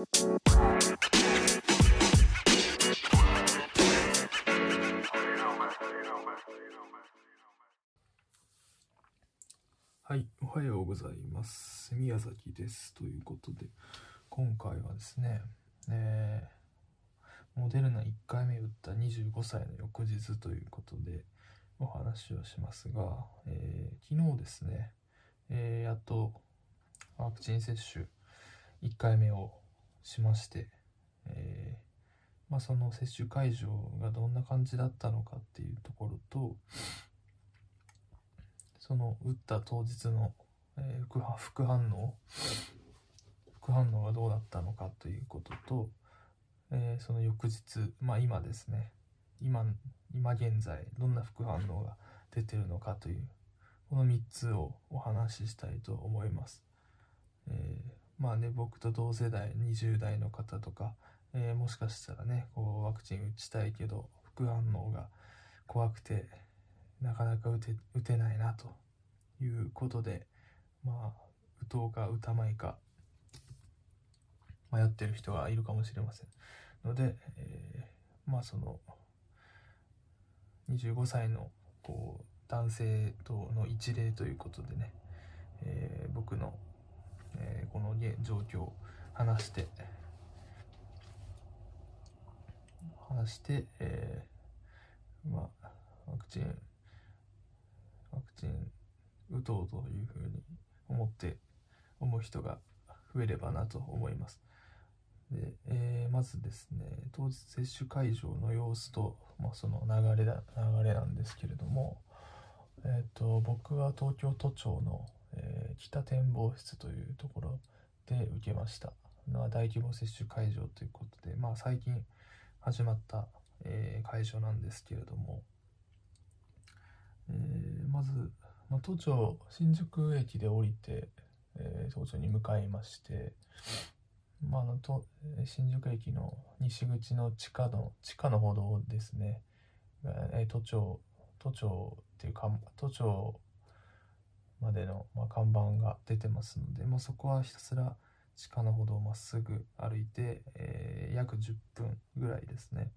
はい、おはようございます。宮崎です。ということで、今回はですね、えー、モデルナ1回目打った25歳の翌日ということで、お話をしますが、えー、昨日ですね、えー、やっとワクチン接種1回目をしまして、えまあ、その接種会場がどんな感じだったのかっていうところと、その打った当日の、えー、副反応副反応がどうだったのかということと、えー、その翌日まあ今ですね今今現在どんな副反応が出てるのかというこの3つをお話ししたいと思います。えー、まあね僕と同世代20代の方とか、えー、もしかしたらねこうワクチン打ちたいけど副反応が怖くてなかなか打て打てないなということでまあ打とうか打たないか迷ってる人がいるかもしれませんので、えー、まあその25歳のこう男性との一例ということでね、えー、僕の、えー、この状況を話して話して、えー、まあワクチンワクチン打とうというふうに思って思う人が増えればなと思います。でえー、まずですね当日接種会場の様子と、まあ、その流れだ流れなんですけれども、えーと、僕は東京都庁の、北展望室というところで受けました。の大規模接種会場ということで、まあ、最近始まった、えー、会場なんですけれども、えー、まずまあ、都庁新宿駅で降りて、えー、都庁に向かいまして、まあ、あのと新宿駅の西口の地下の地下の歩道ですね、えー、都庁都庁っていうか都庁までの、まあ、看板が出てますので、まあ、そこはひたすら地下の歩道をまっすぐ歩いて、えー、約10分ぐらいですね。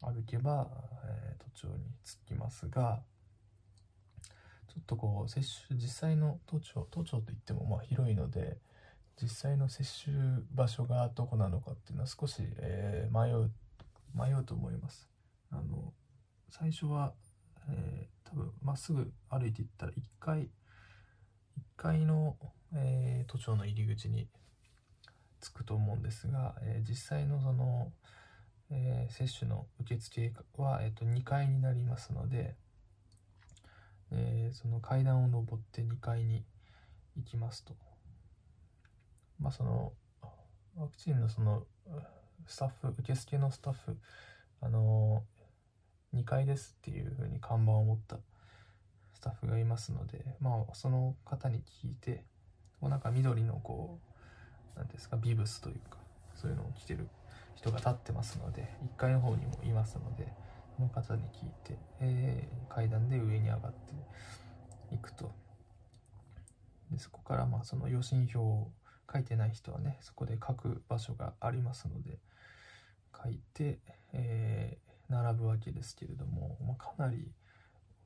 歩けば、えー、都庁に着きますが、ちょっとこう接種実際の都庁都庁といってもまあ広いので実際の接種場所がどこなのかっていうのは少し、えー、迷う迷うと思います。あの最初は、えー、多分まっすぐ歩いていったら1階1階の、えー、都庁の入り口に着くと思うんですが、えー、実際のその、えー、接種の受付は、えーと2階になりますので、えー、その階段を上って2階に行きますと。まあそのワクチンのそのスタッフ、受付のスタッフ、あの、2階ですっていうふうに看板を持ったスタッフがいますので、まあその方に聞いて、こうなんか緑のこう、なんですか、ビブスというか、そういうのを着てる人が立ってますので、1階の方にもいますので、その方に聞いて、えー、階段で上に上がっていくと。でそこからまあその予診票を書いてない人はねそこで書く場所がありますので書いて、えー、並ぶわけですけれども、まあ、かなり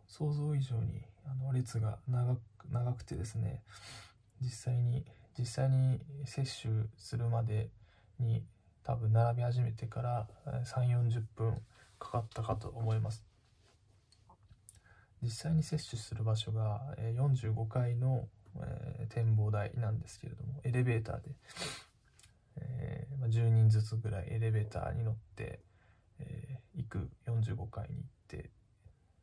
想像以上にあの列が長く長くてですね実際に実際に接種するまでに多分並び始めてから3 4 0分かかったかと思います。実際に接種する場所が45階の展望台なんですけれどもエレベーターで、えー、10人ずつぐらいエレベーターに乗って、行く45階に行って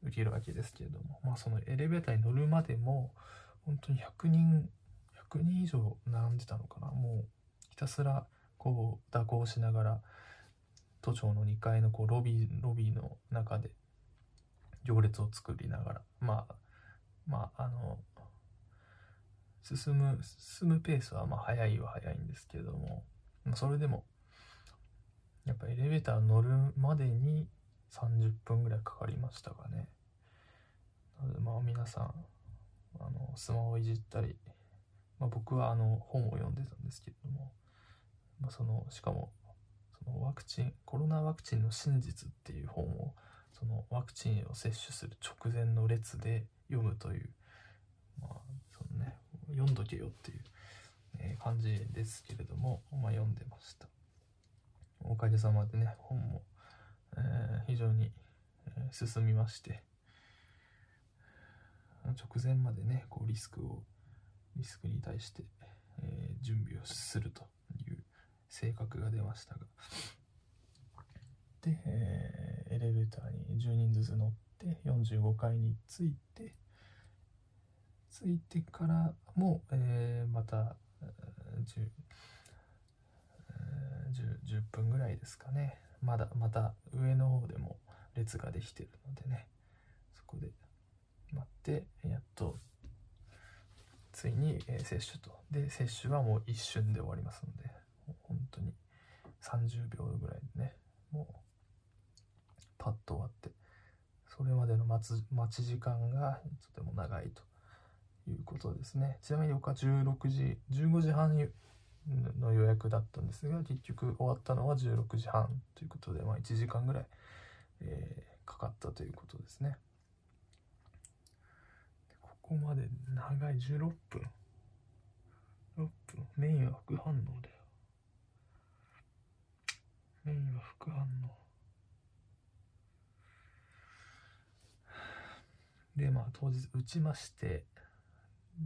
受けるわけですけれども、まあ、そのエレベーターに乗るまでも本当に100人100人以上並んでたのかな。もうひたすらこう蛇行しながら都庁の2階のこうロビーロビーの中で行列を作りながらまあまああの進む進むペースはまあ早いは早いんですけれどもそれでもやっぱエレベーター乗るまでに30分ぐらいかかりましたかねなのでまあ皆さんあのスマホいじったり、まあ、僕はあの本を読んでたんですけれどもまあ、そのしかもそのワクチンコロナワクチンの真実っていう本をそのワクチンを接種する直前の列で読むという、まあそのね、読んどけよっていう、え、感じですけれども、まあ、読んでました。おかげさまでね本も、えー、非常に、え、進みまして。直前までねこうリスクをリスクに対して、えー、準備をするという性格が出ましたが。で、えー、エレベーターに10人ずつ乗って45階に着いて着いてからも、えー、また 10, 分ぐらいですかね。まだまた上の方でも列ができてるのでね。そこで待ってやっとついに、えー、接種と。で接種はもう一瞬で終わりますので。本当に30秒ぐらいでね。もうパッと終わって。それまでの待つ待ち時間がとても長いということですね。ちなみに僕は16時15時半の予約だったんですが結局終わったのは16時半ということで、まあ、1時間ぐらい、えー、かかったということですね。ここまで長い16分。6分。メインは副反応だよ。メインは副反応。でまあ当日打ちまして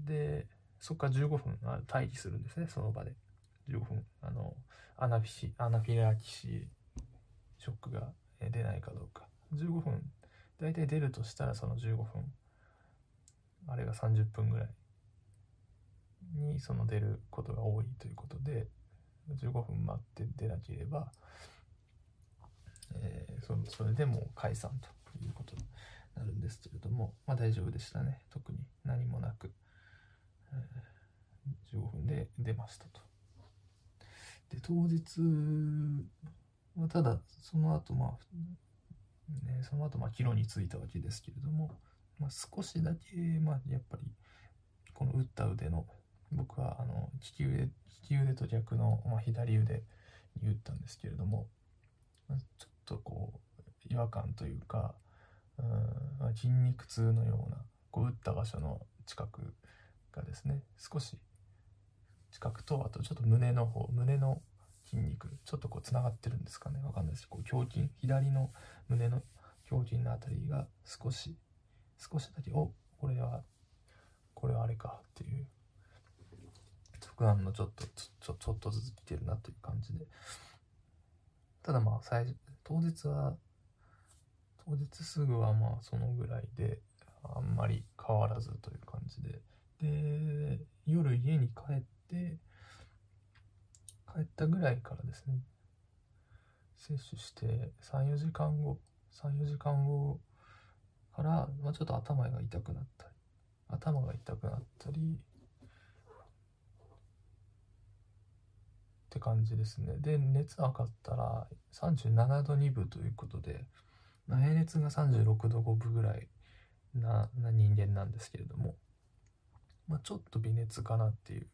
でそこから15分待機するんですねその場で。15分あのアナフィシアナフィラキシーショックが出ないかどうか。15分。大体出るとしたらその15分。あれが30分ぐらいにその出ることが多いということで15分待って出なければ、えー、そそれでもう解散ということになるんですけれどもまあ大丈夫でしたね。特に何もなく、えー、15分で出ましたと。で当日はただその後まあねその後まあ帰路に着いたわけですけれども、まあ、少しだけまあやっぱりこの打った腕の僕はあの利き腕利き腕と逆の、まあ、左腕に打ったんですけれども、まあ、ちょっとこう違和感というかうん筋肉痛のようなこう打った場所の近くがですね少し近くとあとちょっと胸の方胸の筋肉ちょっとこうつながってるんですかね。わかんないです。こう胸筋左の胸の胸筋のあたりが少し少しだけおこれはこれはあれかっていう副反のちょっとちょちょっとずつ来てるなという感じで。ただまあ最当日は当日すぐはまあそのぐらいであんまり変わらずという感じで。で夜家に帰ってて帰ったぐらいからですね接種して34時間後34時間後から、まあ、ちょっと頭が痛くなったり頭が痛くなったりって感じですね。で熱測ったら37度2分ということで平熱が36度5分ぐらいなな人間なんですけれども、まあ、ちょっと微熱かなっていう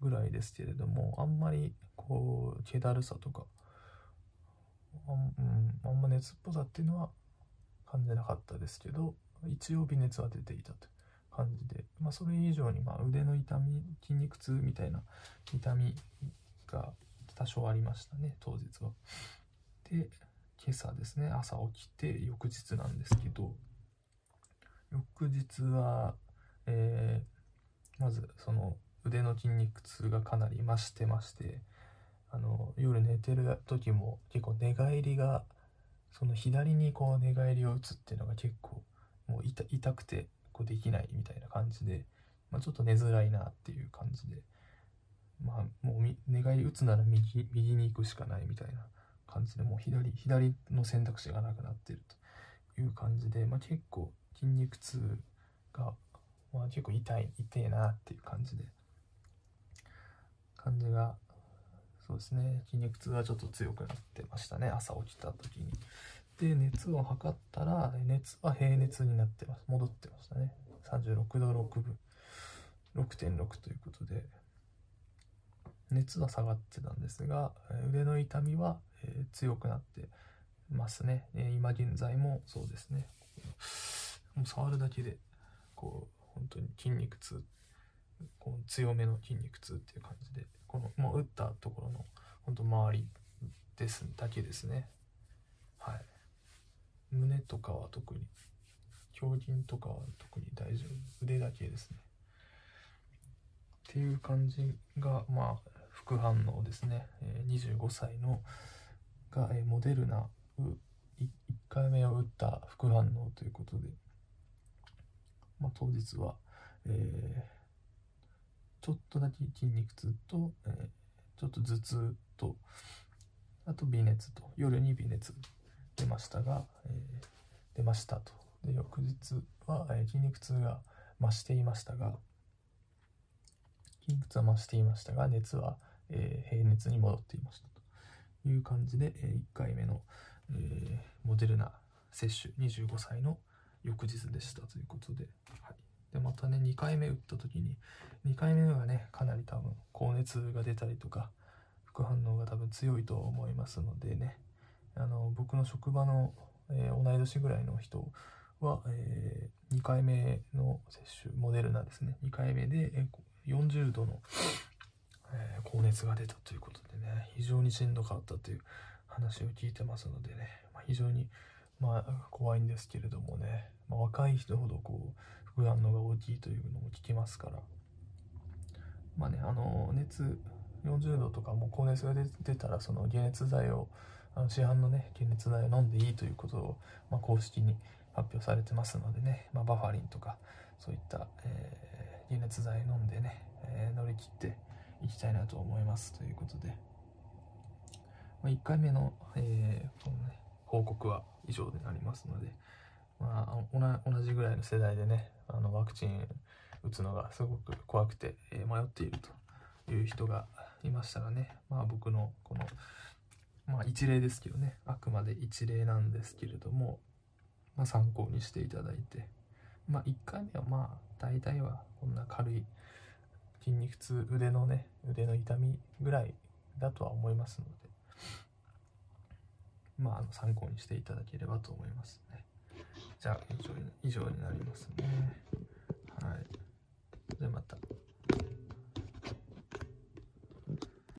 ぐらいですけれどもあんまりこう気だるさとかあ,、うん、あんま熱っぽさっていうのは感じなかったですけど一応微熱は出ていたという感じで、まあ、それ以上にま腕の痛み筋肉痛みたいな痛みが多少ありましたね当日は。で今朝ですね朝起きて翌日なんですけど翌日は、えー、まずその腕の筋肉痛がかなり増してましてあの夜寝てる時も結構寝返りがその左にこう寝返りを打つっていうのが結構もう痛くてこうできないみたいな感じで、まあ、ちょっと寝づらいなっていう感じでまあもう寝返り打つなら右右に行くしかないみたいな感じでもう左左の選択肢がなくなってるという感じで、まあ、結構筋肉痛が、まあ、結構痛い痛いなっていう感じで。感じがそうですね。筋肉痛はちょっと強くなってましたね。朝起きた時に。で熱を測ったら熱は平熱になってます。戻ってましたね。36度6分。6.6ということで。熱は下がってたんですが腕の痛みは、え強くなってますね、え今現在もそうですね。もう触るだけでこう本当に筋肉痛こう強めの筋肉痛っていう感じでこの、まあ、打ったところの本当周りですだけですね。はい。胸とかは特に胸筋とかは特に大丈夫。腕だけですね。っていう感じがまあ副反応ですね、え25歳のが、えモデルナ1回目を打った副反応ということで、まあ、当日は、えー、ちょっとだけ筋肉痛と、えー、ちょっと頭痛とあと微熱と夜に微熱出ましたが、えー、出ましたと。で翌日は、え筋肉痛が増していましたが筋肉痛は増していましたが熱はえー、平熱に戻っていましたと。いう感じで、えー、1回目の、えー、モデルナ接種25歳の翌日でしたということで,、はい、でまたね2回目打った時に2回目がねかなり多分高熱が出たりとか副反応が多分強いと思いますのでね。あの僕の職場の、えー、同い年ぐらいの人は、えー、2回目の接種モデルナですね。2回目で、え、40度のえ、高熱が出たということでね非常にしんどかったという話を聞いてますのでね、まあ、非常に、まあ、怖いんですけれどもね、まあ、若い人ほどこう副反応が大きいというのも聞きますから。まあねあの熱40度とかも高熱が出たらその解熱剤をあの市販のね解熱剤を飲んでいいということを、まあ、公式に発表されてますのでね、まあ、バファリンとかそういった、えー、解熱剤飲んでね、えー、乗り切っていきたいなと思いますということで、まあ、1回目の、えー、このね、報告は以上でなりますので、まあ、同じぐらいの世代でねあのワクチン打つのがすごく怖くて、え、迷っているという人がいましたらね、まあ、僕のこの、まあ、一例ですけどね。あくまで一例なんですけれども、まあ、参考にしていただいて、まあ、1回目はまあ大体はこんな軽い筋肉痛腕のね腕の痛みぐらいだとは思いますのでまあ参考にしていただければと思いますね。じゃあ以上に以上になりますね。はい。でまた。